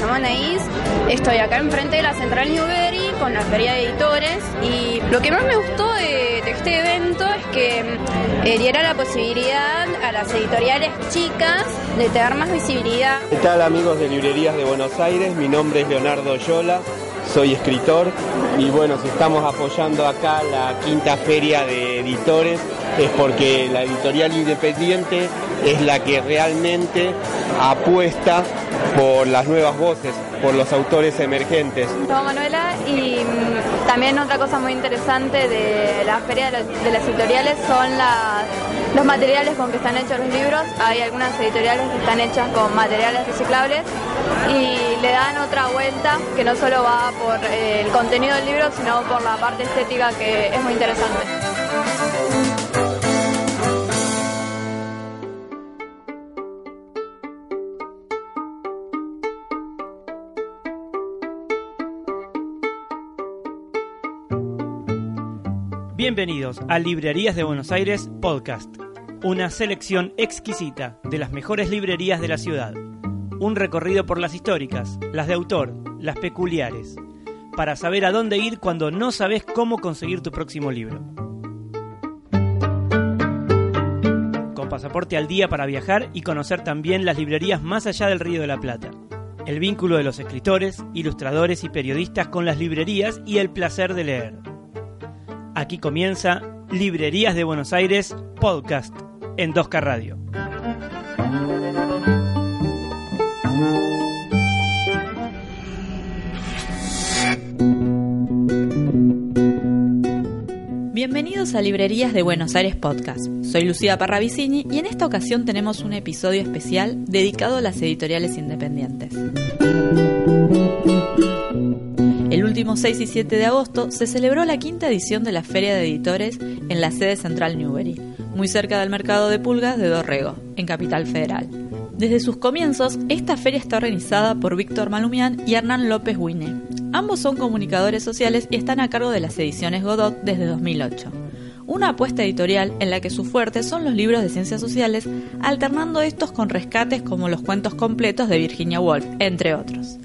llamo Anaís. Estoy acá enfrente de la Central Newbery con la Feria de Editores y lo que más me gustó de, este evento es que eh, diera la posibilidad a las editoriales chicas de tener más visibilidad. ¿Qué tal amigos de Librerías de Buenos Aires? Mi nombre es Leonardo Yola soy escritor y bueno, si estamos apoyando acá la quinta feria de editores es porque la editorial independiente es la que realmente apuesta por las nuevas voces, por los autores emergentes. Soy Manuela y mm, también otra cosa muy interesante de la feria de, las editoriales son los materiales con que están hechos los libros. Hay algunas editoriales que están hechas con materiales reciclables y le dan otra vuelta que no solo va por eh, el contenido del libro, sino por la parte estética que es muy interesante. Bienvenidos a Librerías de Buenos Aires Podcast, una selección exquisita de las mejores librerías de la ciudad. Un recorrido por las históricas, las de autor, las peculiares, para saber a dónde ir cuando no sabes cómo conseguir tu próximo libro. Con pasaporte al día para viajar y conocer también las librerías más allá del Río de la Plata. El vínculo de los escritores, ilustradores y periodistas con las librerías y el placer de leer. Aquí comienza Librerías de Buenos Aires Podcast en 2K Radio. Bienvenidos a Librerías de Buenos Aires Podcast. Soy Lucía Parravicini y en esta ocasión tenemos un episodio especial dedicado a las editoriales independientes. El último 6 y 7 de agosto se celebró la quinta edición de la Feria de Editores en la sede central Newbery, muy cerca del mercado de pulgas de Dorrego, en Capital Federal. Desde sus comienzos, esta feria está organizada por Víctor Malumian y Hernán López Huine. Ambos son comunicadores sociales y están a cargo de las ediciones Godot desde 2008 una apuesta editorial en la que su fuerte son los libros de ciencias sociales, alternando estos con rescates como los cuentos completos de Virginia Woolf, entre otros.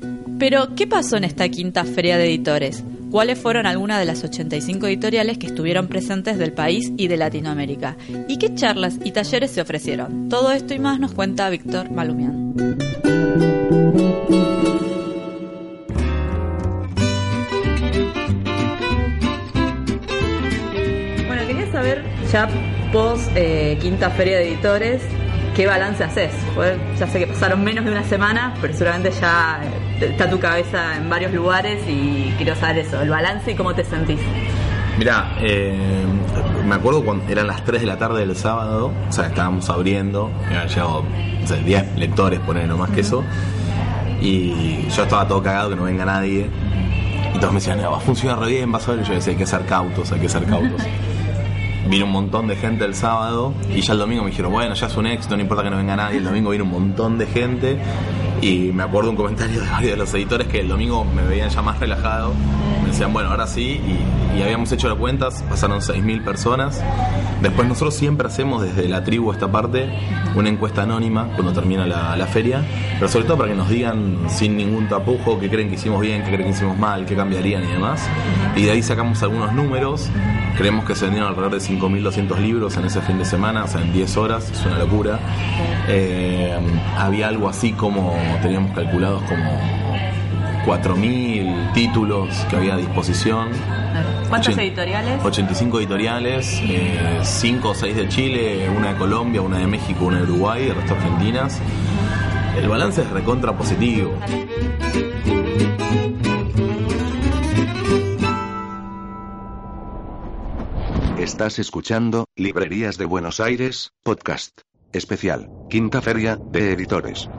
Pero, ¿qué pasó en esta quinta feria de editores? ¿Cuáles fueron algunas de las 85 editoriales que estuvieron presentes del país y de Latinoamérica? ¿Y qué charlas y talleres se ofrecieron? Todo esto y más nos cuenta Víctor Malumian. Bueno, quería saber ya post eh, quinta feria de editores, ¿qué balance haces? ya sé que pasaron menos de una semana, pero seguramente ya eh, está tu cabeza en varios lugares y quiero saber eso, el balance y cómo te sentís. Mira, eh, me acuerdo cuando eran las 3 de la tarde del sábado, o sea, estábamos abriendo, habían llegado 10 lectores, poner no más que eso, y yo estaba todo cagado que no venga nadie, y todos me decían, no, va a funcionar re bien, vas a ver, y yo decía, hay que ser cautos, hay que ser cautos. vino un montón de gente el sábado y ya el domingo me dijeron, bueno, ya es un éxito, no importa que no venga nadie. El domingo vino un montón de gente y me acuerdo un comentario de varios de los editores que el domingo me veían ya más relajado. Me decían, bueno, ahora sí, y, habíamos hecho las cuentas, pasaron 6.000 personas. Después nosotros siempre hacemos desde la tribu esta parte una encuesta anónima cuando termina la, feria, pero sobre todo para que nos digan sin ningún tapujo qué creen que hicimos bien, qué creen que hicimos mal, qué cambiarían y demás. Y de ahí sacamos algunos números. Creemos que se vendieron alrededor de 5.200 libros en ese fin de semana, o sea, en 10 horas, es una locura. Eh, había algo así como teníamos calculados como 4.000 títulos que había a disposición. ¿Cuántas editoriales? 85 editoriales, 5 eh, o 6 de Chile, una de Colombia, una de México, una de Uruguay, el resto argentinas. El balance es recontra positivo. Estás escuchando Librerías de Buenos Aires, podcast especial, Quinta Feria de Editores.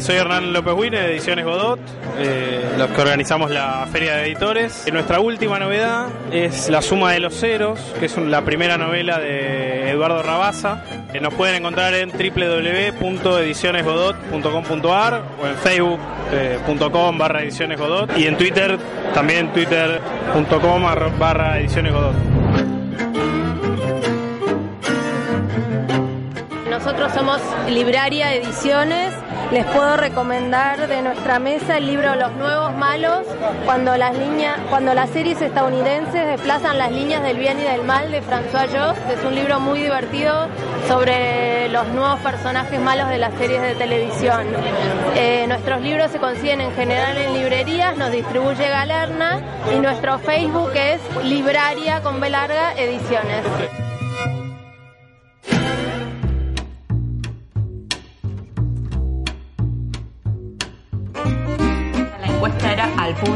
Soy Hernán López Win de Ediciones Godot, eh, los que organizamos la Feria de Editores. nuestra última novedad es La Suma de los Ceros, que es la primera novela de Eduardo Rabasa. nos pueden encontrar en www.edicionesgodot.com.ar o en facebook.com eh, barra ediciones y en Twitter también twitter.com barra ediciones nosotros somos Libraria Ediciones. Les puedo recomendar de nuestra mesa el libro Los Nuevos Malos, cuando las, cuando las series estadounidenses desplazan las líneas del bien y del mal de François Jost. Es un libro muy divertido sobre los nuevos personajes malos de las series de televisión. Eh, nuestros libros se consiguen en general en librerías, nos distribuye Galerna y nuestro Facebook es Libraria con B larga Ediciones.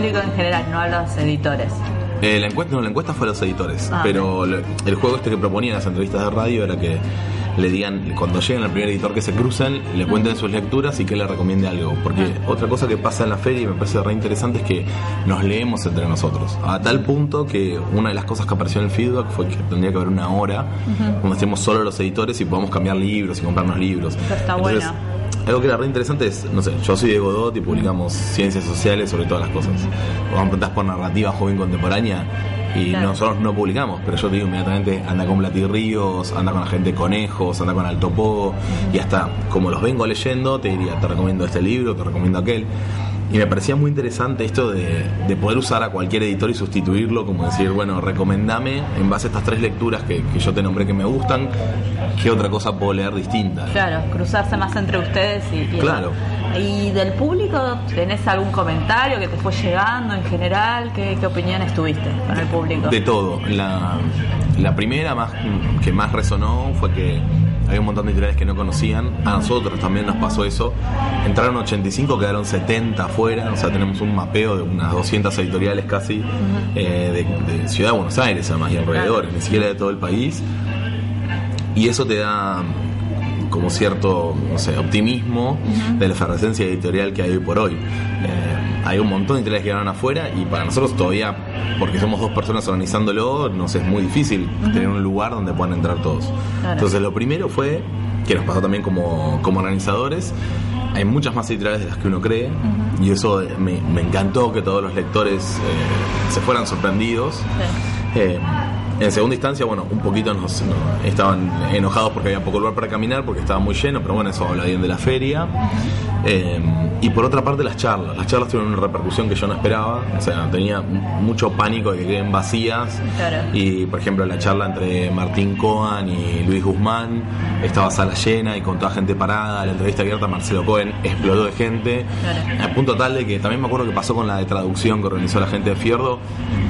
Público en general, no a los editores. Eh, la, encuesta, no, la encuesta fue a los editores, Ah. pero lo- el juego este que proponían las entrevistas de radio era que le digan, cuando lleguen al primer editor que se crucen, le cuenten sus lecturas y que le recomiende algo. Porque otra cosa que pasa en la feria y me parece re interesante es que nos leemos entre nosotros. A tal punto que una de las cosas que apareció en el feedback fue que tendría que haber una hora donde estemos solo los editores y podamos cambiar libros y comprarnos libros. Eso está Entonces, bueno. Algo que era re interesante es, no sé, yo soy de Godot y publicamos ciencias sociales sobre todas las cosas. Vos preguntás por narrativa joven contemporánea y Claro. nosotros no publicamos, pero yo te digo inmediatamente, anda con Platirríos, anda con la gente de Conejos, anda con Alto Pogo, y hasta como los vengo leyendo, te diría, te recomiendo este libro, te recomiendo aquel. Y me parecía muy interesante esto de, de poder usar a cualquier editor y sustituirlo, como decir, bueno, recomendame en base a estas tres lecturas que, que yo te nombré que me gustan, ¿qué otra cosa puedo leer distinta? Claro, cruzarse más entre ustedes y, y- Claro. ¿Y del público tenés algún comentario que te fue llegando en general? ¿Qué, qué opiniones tuviste con el público? De todo. La, la primera más que más resonó fue que había un montón de editoriales que no conocían. A nosotros también nos pasó eso. Entraron 85, quedaron 70 afuera. O sea, tenemos un mapeo de unas 200 editoriales casi eh, de, de Ciudad de Buenos Aires, además, y alrededores, ni siquiera de todo el país. Y eso te da como cierto, no sé, optimismo de la efervescencia editorial que hay hoy por hoy. Eh, hay un montón de editoriales que quedaron afuera y para nosotros todavía, porque somos dos personas organizándolo, nos es muy difícil tener un lugar donde puedan entrar todos. Claro. Entonces lo primero fue, que nos pasó también como, como organizadores, hay muchas más editoriales de las que uno cree y eso me, me encantó que todos los lectores eh, se fueran sorprendidos. Eh, en segunda instancia, bueno, un poquito nos, no- estaban enojados porque había poco lugar para caminar, porque estaba muy lleno, pero bueno, eso habla bien de la feria. Eh, y por otra parte, las charlas. Las charlas tuvieron una repercusión que yo no esperaba. O sea, tenía mucho pánico de que queden vacías. Claro. Y, por ejemplo, la charla entre Martín Coan y Luis Guzmán estaba sala llena y con toda gente parada. La entrevista abierta a Marcelo Cohen explotó de gente. Claro. Al punto tal de que también me acuerdo que pasó con la de traducción que organizó la gente de Fierdo.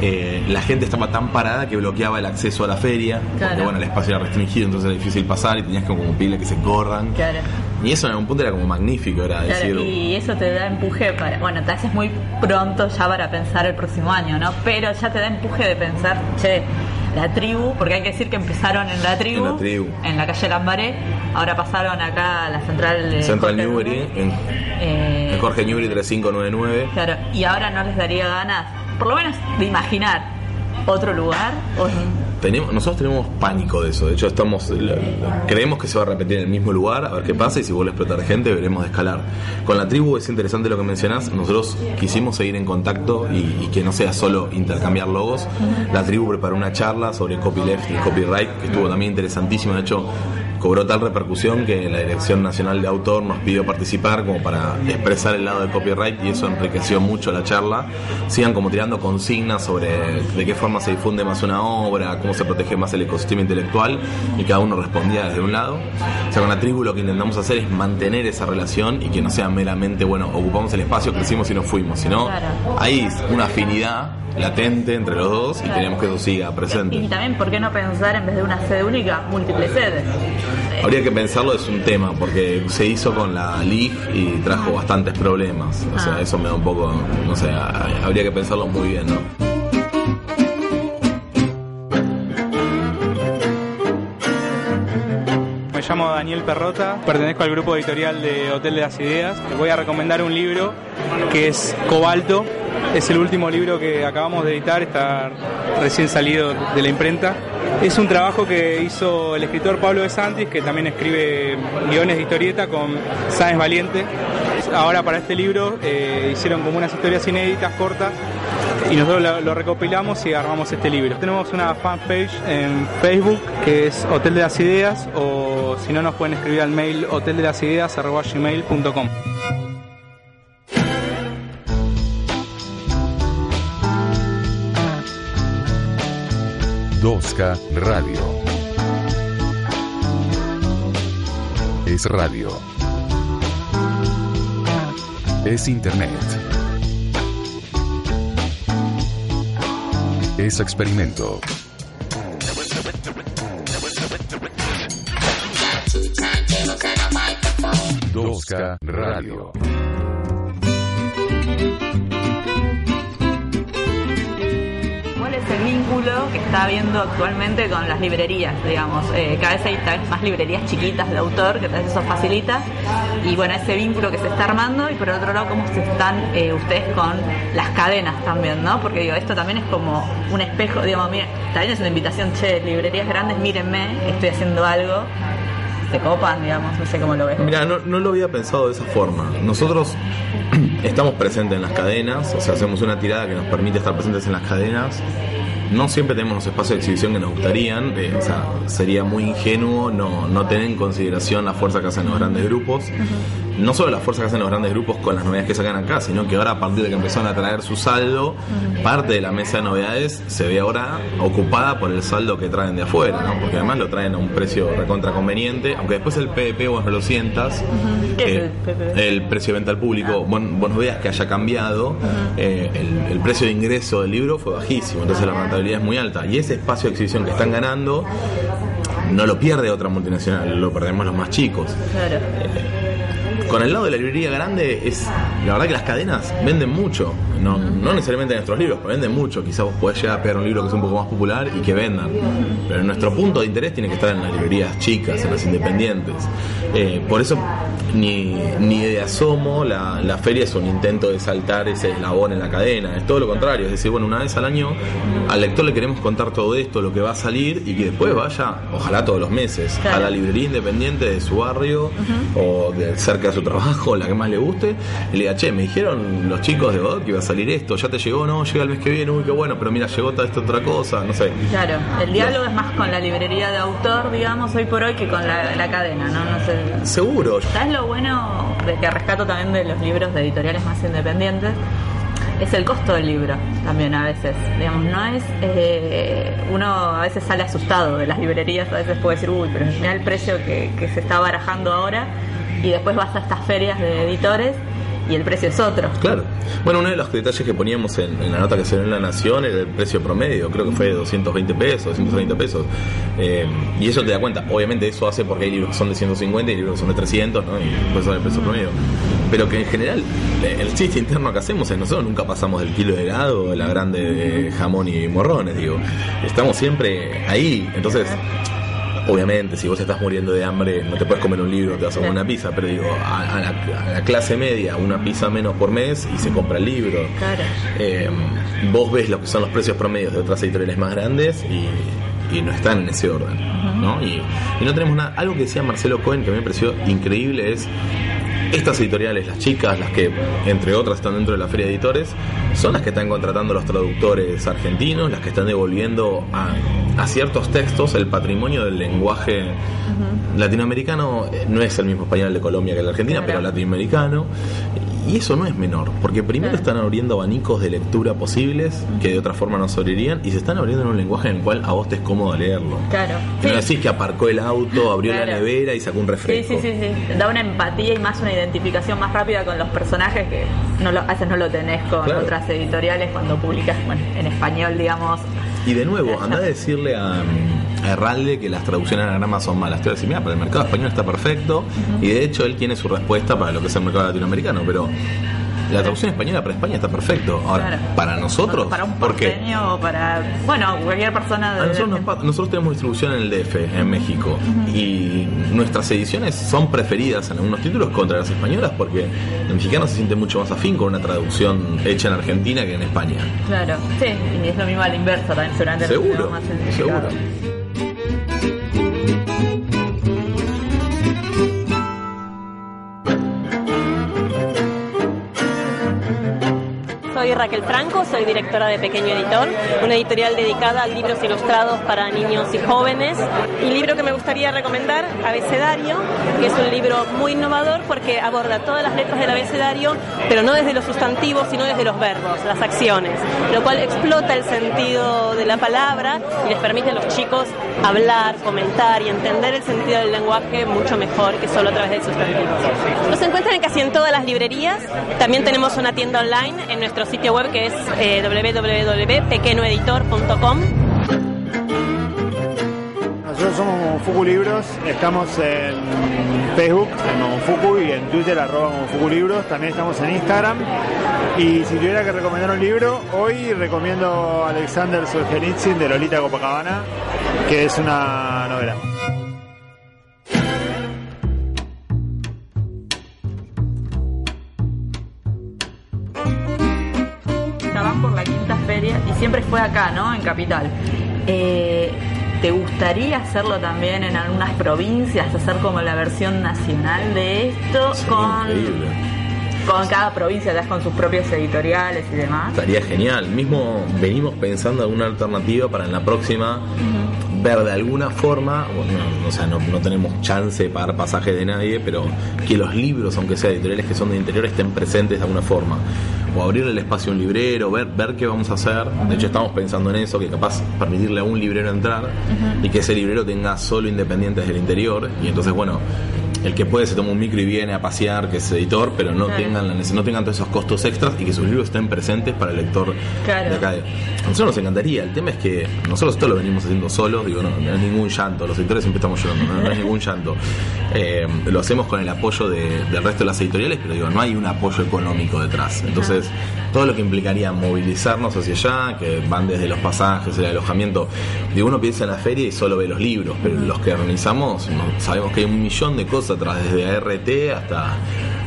Eh, la gente estaba tan parada que bloqueaba el acceso a la feria. Porque bueno, el espacio era restringido, entonces era difícil pasar y tenías que como pedirle que se corran. Claro. Y eso en algún punto era como magnífico, era Claro, decir. y eso te da empuje para, bueno, te haces muy pronto ya para pensar el próximo año, ¿no? Pero ya te da empuje de pensar, che, la tribu, porque hay que decir que empezaron en la tribu, En la tribu. en la calle Lambaré, ahora pasaron acá a la central Central Newbery. en, Eh, en Jorge Newbery 3599. Claro, y ahora no les daría ganas, por lo menos de imaginar otro lugar. O, Tenemos, nosotros tenemos pánico de eso. De hecho, estamos creemos que se va a repetir en el mismo lugar, a ver qué pasa y si vuelve a explotar gente, veremos de escalar. Con la tribu es interesante lo que mencionás. Nosotros quisimos seguir en contacto y, y que no sea solo intercambiar logos. La tribu preparó una charla sobre copyleft y copyright que estuvo también interesantísima. De hecho, cobró tal repercusión que la Dirección Nacional de Autor nos pidió participar como para expresar el lado del copyright y eso enriqueció mucho la charla. Sigan como tirando consignas sobre de qué forma se difunde más una obra, cómo se protege más el ecosistema intelectual y cada uno respondía desde un lado. O sea, con la tribu lo que intentamos hacer es mantener esa relación y que no sea meramente, bueno, ocupamos el espacio, crecimos y nos fuimos, sino Claro. hay una afinidad latente entre los dos y Claro. queremos que eso siga presente. y también, ¿por qué no pensar en vez de una sede única, múltiples sedes? Habría que pensarlo, es un tema, porque se hizo con la LIG y trajo bastantes problemas. O sea, Ah. eso me da un poco, no sé, ha- habría que pensarlo muy bien, ¿no? Me llamo Daniel Perrota, pertenezco al grupo editorial de Hotel de las Ideas. Les voy a recomendar un libro que es Cobalto. Es el último libro que acabamos de editar, está recién salido de la imprenta. Es un trabajo que hizo el escritor Pablo de Santis, que también escribe guiones de historieta con Sáenz Valiente. Ahora para este libro eh, hicieron como unas historias inéditas cortas y nosotros lo, recopilamos y armamos este libro. Tenemos una fanpage en Facebook que es Hotel de las Ideas o si no nos pueden escribir al mail hoteldelasideias.gmail.com 2K Radio. Es radio. Es internet. Es experimento. Dosca Radio. ¿Cuál es el vínculo que está habiendo actualmente con las librerías? Digamos, Eh, cada vez hay tal vez más librerías chiquitas de autor, que tal vez eso facilita. Y bueno, ese vínculo que se está armando y por otro lado, cómo se están eh, ustedes con las cadenas también, ¿no? Porque digo, esto también es como un espejo, digamos, mira, también es una invitación, che, librerías grandes, mírenme, estoy haciendo algo. Se copan, digamos, no sé cómo lo ves. Mira, no, no lo había pensado de esa forma. Nosotros estamos presentes en las cadenas, o sea, hacemos una tirada que nos permite estar presentes en las cadenas. No siempre tenemos los espacios de exhibición que nos gustarían, eh, o sea, sería muy ingenuo no, no tener en consideración la fuerza que hacen los grandes grupos. No solo la fuerza que hacen los grandes grupos con las novedades que sacan acá, sino que ahora a partir de que empezaron a traer su saldo, parte de la mesa de novedades se ve ahora ocupada por el saldo que traen de afuera, ¿no? porque además lo traen a un precio recontra conveniente, aunque después el PVP vos no lo sientas, ¿Qué es eh, el precio de venta al público, vos, vos no veas que haya cambiado, eh, el, el precio de ingreso del libro fue bajísimo, entonces la rentabilidad es muy alta. Y ese espacio de exhibición que están ganando no lo pierde otra multinacional, lo perdemos los más chicos. Claro. Con el lado de la librería grande es la verdad que las cadenas venden mucho, no, no necesariamente nuestros libros, pero venden mucho. Quizás vos podés llegar a pegar un libro que es un poco más popular y que vendan. Pero nuestro punto de interés tiene que estar en las librerías chicas, en las independientes. Eh, por eso ni, ni de asomo la, la feria es un intento de saltar ese eslabón en la cadena, es todo lo contrario, es decir, bueno, una vez al año al lector le queremos contar todo esto, lo que va a salir y que después vaya, ojalá todos los meses, Claro. a la librería independiente de su barrio o de cerca de su trabajo, la que más le guste, y le diga, che, me dijeron los chicos de Godot que iba a salir esto, ya te llegó, no, llega el mes que viene, uy, qué bueno, pero mira, llegó esta otra cosa, no sé. Claro, el diálogo es más con la librería de autor, digamos, hoy por hoy, que con la, la cadena, ¿no? No sé. Seguro, ¿Sabes lo bueno de que rescato también de los libros de editoriales más independientes? Es el costo del libro también a veces. Digamos, no es. eh, uno a veces sale asustado de las librerías, a veces puede decir, uy, pero mira el precio que, que se está barajando ahora. Y después vas a estas ferias de editores y el precio es otro. Claro. Bueno, uno de los detalles que poníamos en, la nota que se dio en La Nación era el precio promedio, creo que fue de 220 pesos, 230 pesos. Eh, y eso te da cuenta, obviamente eso hace porque hay libros que son de 150 y libros que son de 300, ¿no? Y eso es el precio promedio. Pero que en general, eh, el chiste interno que hacemos es nosotros nunca pasamos del kilo de helado la grande de jamón y morrones, digo. Estamos siempre ahí, entonces... Obviamente, si vos estás muriendo de hambre, no te puedes comer un libro, te vas a comer una pizza, pero digo, a, a la, a la clase media, una pizza menos por mes y se compra el libro. Claro. Eh, vos ves lo que son los precios promedios de otras editoriales más grandes y, y no están en ese orden. ¿no? Y, y no tenemos nada. Algo que decía Marcelo Cohen que a mí me pareció increíble es. Estas editoriales, las chicas, las que entre otras están dentro de la feria de editores, son las que están contratando los traductores argentinos, las que están devolviendo a, a ciertos textos el patrimonio del lenguaje latinoamericano. Eh, No es el mismo español de Colombia que el de Argentina, Claro. pero latinoamericano. Y eso no es menor, porque primero están abriendo abanicos de lectura posibles que de otra forma no se abrirían y se están abriendo en un lenguaje en el cual a vos te es cómodo leerlo. Claro. No decís que aparcó el auto, abrió la nevera y sacó un Sí, refresco. sí, sí, sí. Da una empatía y más una identificación más rápida con los personajes que no lo, a veces no lo tenés con Claro. otras editoriales cuando publicas bueno, en español, digamos. Y de nuevo, anda a decirle a, a Herralde que las traducciones anagramas son malas. Te voy a decir, mira, para el mercado español está perfecto. Y de hecho él tiene su respuesta para lo que es el mercado latinoamericano. Pero la traducción española para España está perfecto. Ahora, Claro. para nosotros, Para un porteño o para. Bueno, cualquier persona de. Nosotros, nos nosotros tenemos distribución en el DF, en México, y nuestras ediciones son preferidas en algunos títulos contra las españolas porque el mexicano se siente mucho más afín con una traducción hecha en Argentina que en España. Claro, sí, y es lo mismo a la inversa también, seguramente. Seguro, más seguro. Soy soy Raquel Franco, soy directora de Pequeño Editor, una editorial dedicada a libros ilustrados para niños y jóvenes. Y el libro que me gustaría recomendar, Abecedario, que es un libro muy innovador porque aborda todas las letras del abecedario, pero no desde los sustantivos, sino desde los verbos, las acciones, lo cual explota el sentido de la palabra y les permite a los chicos hablar, comentar y entender el sentido del lenguaje mucho mejor que solo a través del sustantivo. Nos encuentran casi en todas las librerías. También tenemos una tienda online en nuestro sitio web que es eh. Nosotros somos Momofuku Libros, estamos en Facebook, en Momofuku, y en Twitter, arroba Momofuku Libros, también estamos en Instagram. Y si tuviera que recomendar un libro, hoy recomiendo Alexander Solzhenitsyn de Lolita Copacabana, que es una novela. Siempre fue acá, ¿no? En Capital. Eh, ¿Te gustaría hacerlo también en algunas provincias, hacer como la versión nacional de esto con, con cada provincia, ya con sus propios editoriales y demás? Estaría genial. Mismo venimos pensando alguna alternativa para en la próxima ver de alguna forma, bueno, o sea, no, no tenemos chance de pagar pasaje de nadie, pero que los libros, aunque sean editoriales que son de interior, estén presentes de alguna forma. O abrirle el espacio a un librero, ver, ver qué vamos a hacer. De hecho, estamos pensando en eso, que capaz permitirle a un librero entrar y que ese librero tenga solo independientes del interior. Y entonces, bueno, el que puede se toma un micro y viene a pasear, que es editor, pero no Claro. tengan no tengan todos esos costos extras y que sus libros estén presentes para el lector Claro. de acá. A nosotros nos encantaría. El tema es que nosotros esto lo venimos haciendo solos, digo, no, no es ningún llanto. Los editores siempre estamos llorando, no, no es ningún llanto. Eh, lo hacemos con el apoyo de- del resto de las editoriales, pero digo, no hay un apoyo económico detrás. Entonces, todo lo que implicaría movilizarnos hacia allá, que van desde los pasajes, el alojamiento. Digo, uno piensa en la feria y solo ve los libros, pero los que organizamos sabemos que hay un millón de cosas atrás, desde ART hasta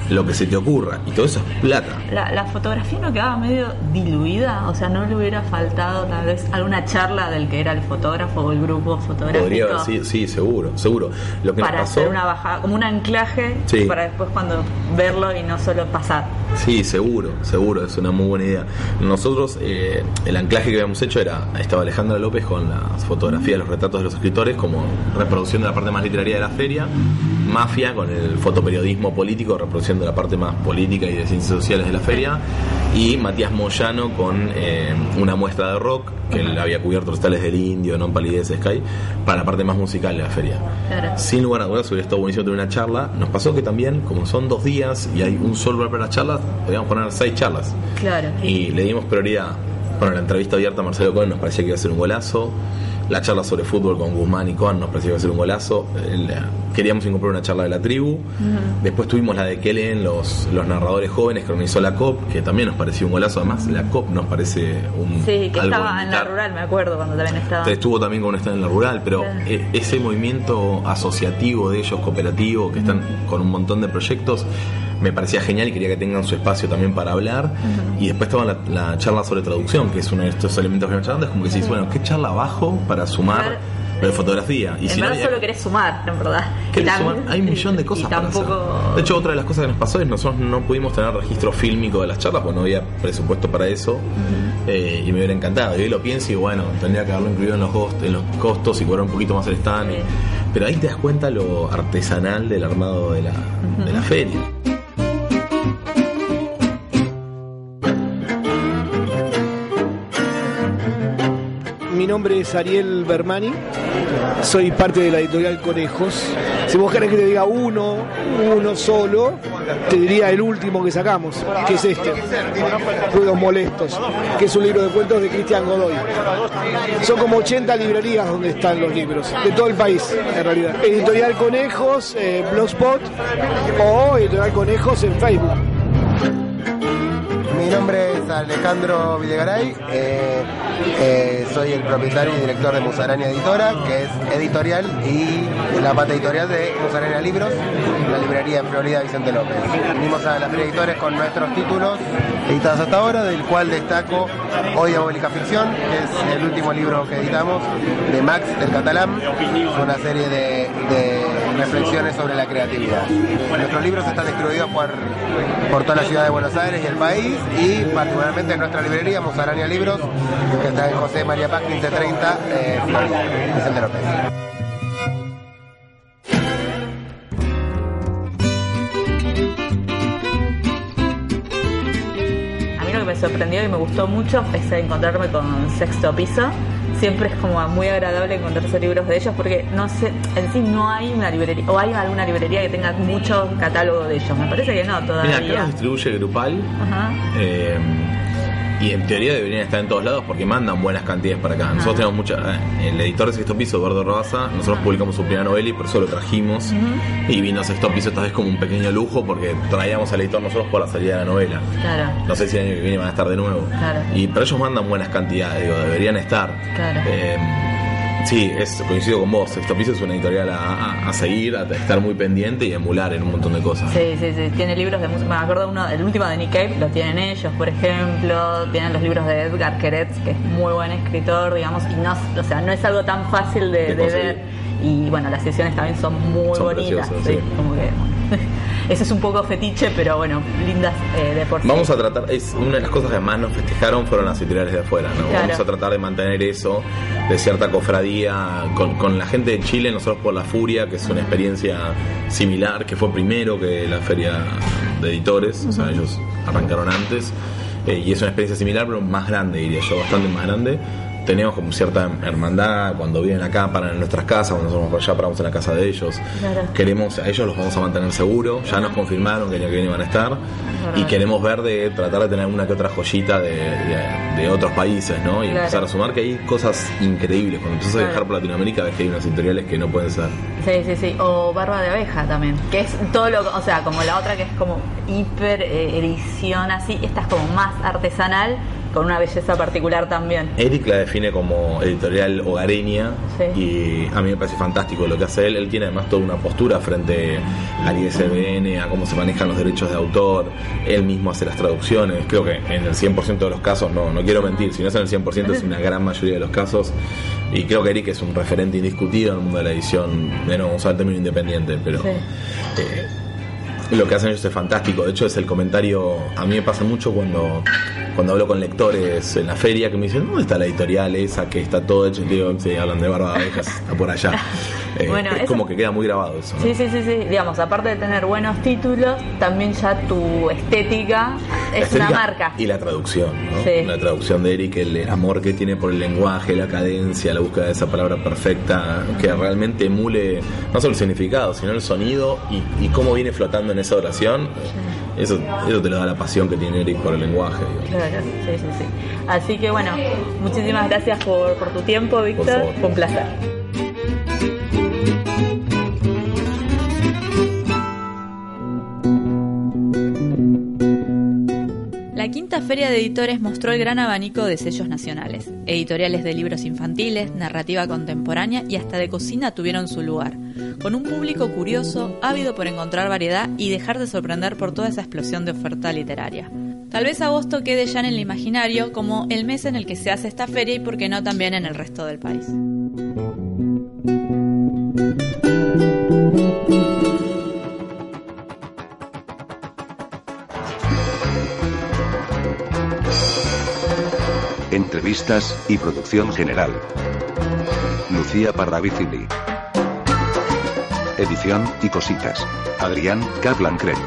lo que se te ocurra. Y todo eso es plata. La, la fotografía no quedaba medio diluida, o sea, no le hubiera faltado tal vez alguna charla del que era el fotógrafo o el grupo fotográfico Podría haber, sí, sí, seguro, seguro. Lo que para nos pasó. hacer una bajada, como un anclaje Sí. para después cuando verlo y no solo pasar. Sí, seguro, seguro, es una muy buena idea. Nosotros, eh, el anclaje que habíamos hecho era, estaba Alejandra López con las fotografías, los retratos de los escritores, como reproducción de la parte más literaria de la feria, Mafia con el fotoperiodismo político, reproducción de la parte más política y de ciencias sociales de la feria, y Matías Moyano con eh, una muestra de rock, que él había cubierto los tales del Indio, Non Palidez Sky, para la parte más musical de la feria. Claro. Sin lugar a dudas hubiera estado buenísimo tener una charla. Nos pasó que también, como son dos días y hay un solo lugar para las charlas, podíamos poner seis charlas. Claro. Y le dimos prioridad. Bueno, la entrevista abierta a Marcelo Cohen nos parecía que iba a ser un golazo. La charla sobre fútbol con Guzmán y Cohen nos parecía que iba a ser un golazo. El- queríamos incorporar una charla de la tribu. Después tuvimos la de Kellen, los, los narradores jóvenes que organizó la COP, que también nos pareció un golazo. Además, la COP nos parece un. Sí, que algo estaba en la rural, me acuerdo, cuando también estaba. Estuvo también con un stand en la rural, pero e- ese movimiento asociativo de ellos, cooperativo, que están con un montón de proyectos, me parecía genial y quería que tengan su espacio también para hablar. Y después estaba la, la charla sobre traducción, que es uno de estos elementos que nos charlando, es como que decís, bueno, ¿qué charla abajo para sumar lo de fotografía? Y en si no, verdad hay- solo querés sumar, en verdad. ¿Querés Y tam- sumar? Hay un millón de cosas y para hacer. tampoco... De hecho, otra de las cosas que nos pasó es nosotros no pudimos tener registro fílmico de las charlas porque no había presupuesto para eso eh, y me hubiera encantado. Y hoy lo pienso y bueno, tendría que haberlo incluido en los, cost- en los costos y cobrar un poquito más el stand. pero ahí te das cuenta lo artesanal del armado de la, de la feria. Mi nombre es Ariel Bermani, soy parte de la editorial Conejos. Si vos querés que te diga uno, uno solo, te diría el último que sacamos, que es este, Ruidos Molestos, que es un libro de cuentos de Cristian Godoy. Son como 80 librerías donde están los libros, de todo el país, en realidad. Editorial Conejos, eh, Blogspot o Editorial Conejos en Facebook. Mi nombre es Alejandro Videgaray, eh, eh, soy el propietario y director de Musaraña Editora, que es editorial y la pata editorial de Musaraña Libros, la librería en Florida Vicente López. Vinimos a la Feria de Editores con nuestros títulos editados hasta ahora, del cual destaco Hoy Diabólica Ficción, que es el último libro que editamos, de Max del Catalán, una serie de reflexiones sobre la creatividad. Nuestros libros están distribuidos por, por toda la ciudad de Buenos Aires y el país y particularmente en nuestra librería Musaraña Libros, que está en José María Paz 1530, eh, Vicente López. A mí lo que me sorprendió y me gustó mucho es encontrarme con Sexto Piso. Siempre es como muy agradable encontrarse libros de ellos porque no sé, en sí no hay una librería, o hay alguna librería que tenga mucho catálogo de ellos. Me parece que no Mira, acá todavía. los distribuye Grupal. Ajá. eh, y en teoría deberían estar en todos lados porque mandan buenas cantidades para acá. Nosotros tenemos mucha. eh, el editor de Sexto Piso, Eduardo Rabaza, nosotros publicamos su primera novela y por eso lo trajimos. Y vino Sexto Piso esta vez como un pequeño lujo porque traíamos al editor nosotros por la salida de la novela. Claro, No sé si el año que viene van a estar de nuevo. Claro. Y pero ellos mandan buenas cantidades, digo, deberían estar. claro. Eh, sí, es, coincido con vos. Sexto Piso es una editorial a, a- a seguir, a estar muy pendiente y emular en un montón de cosas. Sí, sí, sí. Tiene libros de música. Me acuerdo uno, el último de Nick Cave lo tienen ellos, por ejemplo. Tienen los libros de Edgar Queretz, que es muy buen escritor, digamos. Y no, o sea, no es algo tan fácil de, De ver. Y bueno, las sesiones también son muy Son bonitas. preciosas, sí, sí. Como que. Eso es un poco fetiche, pero bueno, lindas eh, de por sí. Vamos a tratar, es una de las cosas que más nos festejaron fueron las editoriales de afuera, ¿no? Claro. Vamos a tratar de mantener eso de cierta cofradía con, con la gente de Chile, nosotros por La Furia, que es una experiencia similar, que fue primero que la feria de editores, o sea, ellos arrancaron antes, eh, y es una experiencia similar, pero más grande, diría yo, bastante más grande. Tenemos como cierta hermandad cuando vienen acá, paran en nuestras casas, cuando nosotros por allá paramos en la casa de ellos. Claro. Queremos, a ellos los vamos a mantener seguros, ya nos confirmaron que el año que viene van a estar y queremos ver de tratar de tener una que otra joyita de, de- de otros países, ¿no? Y Claro. empezar a sumar que hay cosas increíbles. Cuando empiezas a viajar por Latinoamérica ves que hay unas editoriales que no pueden ser. Sí, sí, sí. O Barba de Abeja también. Que es todo lo. O sea, como la otra que es como hiper eh, edición así. Esta es como más artesanal, con una belleza particular también. Eric la define como editorial hogareña Sí. y a mí me parece fantástico lo que hace él. Él tiene además toda una postura frente al ISBN, a cómo se manejan los derechos de autor. Él mismo hace las traducciones. Creo que en el 100% de los casos, no, no quiero mentir, si no es en el 100% es una gran mayoría de los casos. Y creo que Eric es un referente indiscutido en el mundo de la edición, de no usar el término independiente, pero... Sí. eh, lo que hacen ellos es fantástico. De hecho, es el comentario. A mí me pasa mucho cuando, cuando hablo con lectores en la feria que me dicen: ¿Dónde está la editorial esa que está todo hecho? Y digo: Sí, hablan de Barba de Abejas, está por allá. Eh, Bueno, es eso- como que queda muy grabado eso. ¿no? Sí, sí, sí, sí. Digamos, aparte de tener buenos títulos, también ya tu estética es Estética una marca. Y la traducción, ¿no? Sí. La traducción de Eric, el, el amor que tiene por el lenguaje, la cadencia, la búsqueda de esa palabra perfecta, que realmente emule no solo el significado, sino el sonido y, y cómo viene flotando en esa oración. Eso, eso te lo da la pasión que tiene Eric por el lenguaje. digo. Claro, sí, sí, sí. Así que bueno, muchísimas gracias por, por tu tiempo, Víctor. Fue un placer. Quinta feria de editores mostró el gran abanico de sellos nacionales. Editoriales de libros infantiles, narrativa contemporánea y hasta de cocina tuvieron su lugar, con un público curioso, ávido por encontrar variedad y dejar de sorprender por toda esa explosión de oferta literaria. Tal vez agosto quede ya en el imaginario como el mes en el que se hace esta feria y por qué no también en el resto del país. Entrevistas y producción general. Lucía Parravicini. Edición y cositas. Adrián Kaplan Craig.